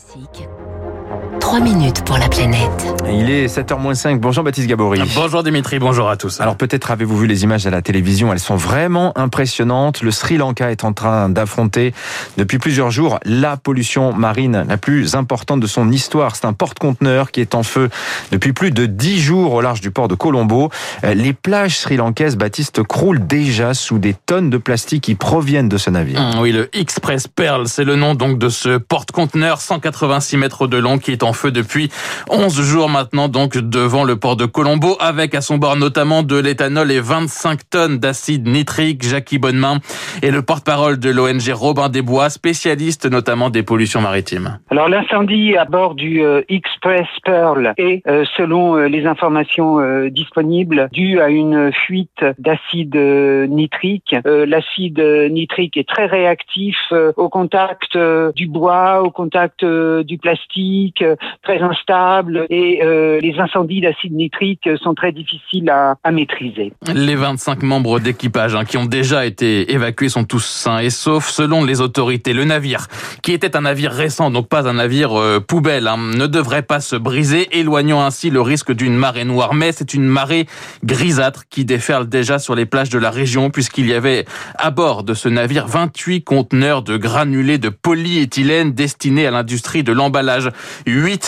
Classique. 3 minutes pour la planète. Il est 7h05. Bonjour Baptiste Gabory. Bonjour Dimitri, bonjour à tous. Alors peut-être avez-vous vu les images à la télévision, elles sont vraiment impressionnantes. Le Sri Lanka est en train d'affronter depuis plusieurs jours la pollution marine la plus importante de son histoire. C'est un porte-conteneur qui est en feu depuis plus de 10 jours au large du port de Colombo. Euh, Les plages sri-lankaises, Baptiste, croulent déjà sous des tonnes de plastique qui proviennent de ce navire. Hum, Oui, le Express Pearl, c'est le nom donc de ce porte-conteneur 186 mètres de long qui est en feu depuis 11 jours maintenant donc devant le port de Colombo avec à son bord notamment de l'éthanol et 25 tonnes d'acide nitrique. Jackie Bonnemain est le porte-parole de l'ONG Robin des Bois, spécialiste notamment des pollutions maritimes. Alors l'incendie à bord du euh, Express Pearl est, euh, selon euh, les informations euh, disponibles, dû à une fuite d'acide euh, nitrique. Euh, L'acide nitrique est très réactif au contact du bois, au contact du plastique, très instable et euh, les incendies d'acide nitrique sont très difficiles à, maîtriser. Les 25 membres d'équipage hein, qui ont déjà été évacués sont tous sains et saufs. Selon les autorités, le navire, qui était un navire récent, donc pas un navire euh, poubelle, hein, ne devrait pas se briser, éloignant ainsi le risque d'une marée noire. Mais c'est une marée grisâtre qui déferle déjà sur les plages de la région, puisqu'il y avait à bord de ce navire 28 conteneurs de granulés de polyéthylène destinés à l'industrie de l'emballage.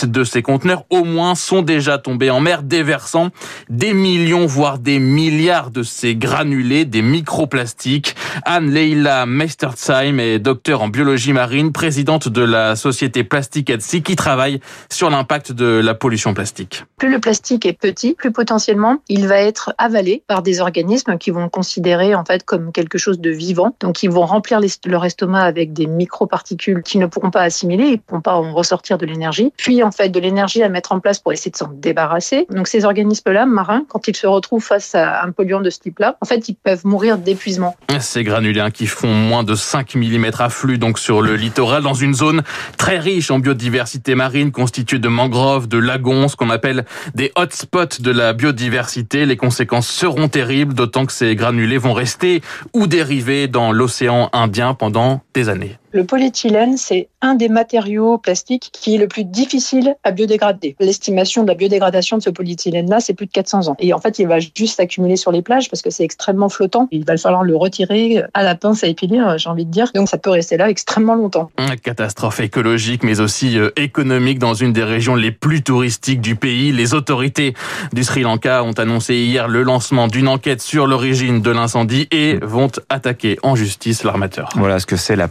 De ces conteneurs au moins sont déjà tombés en mer, déversant des millions, voire des milliards de ces granulés, des microplastiques. Anne-Leila Meistersheim est docteur en biologie marine, présidente de la société Plastic at Sea, qui travaille sur l'impact de la pollution plastique. Plus le plastique est petit, plus potentiellement il va être avalé par des organismes qui vont le considérer en fait comme quelque chose de vivant. Donc ils vont remplir leur estomac avec des microparticules qu'ils ne pourront pas assimiler, ils ne pourront pas en ressortir de l'énergie. Puis en fait de l'énergie à mettre en place pour essayer de s'en débarrasser. Donc ces organismes-là, marins, quand ils se retrouvent face à un polluant de ce type-là, en fait ils peuvent mourir d'épuisement. Ces granulés hein, qui font moins de 5 mm flux donc sur le littoral dans une zone très riche en biodiversité marine constituée de mangroves, de lagons, ce qu'on appelle des hotspots de la biodiversité. Les conséquences seront terribles, d'autant que ces granulés vont rester ou dériver dans l'océan Indien pendant des années. Le polyéthylène, c'est un des matériaux plastiques qui est le plus difficile à biodégrader. L'estimation de la biodégradation de ce polyéthylène-là, c'est plus de 400 ans. Et en fait, il va juste s'accumuler sur les plages parce que c'est extrêmement flottant. Il va falloir le retirer à la pince à épiler, j'ai envie de dire. Donc ça peut rester là extrêmement longtemps. Une Catastrophe écologique, mais aussi euh, économique dans une des régions les plus touristiques du pays. Les autorités du Sri Lanka ont annoncé hier le lancement d'une enquête sur l'origine de l'incendie et vont attaquer en justice l'armateur. Voilà ce que c'est la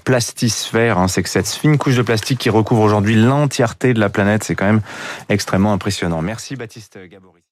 hein. C'est que cette fine couche de plastique qui recouvre aujourd'hui l'entièreté de la planète. C'est quand même extrêmement impressionnant. Merci Baptiste Gabory.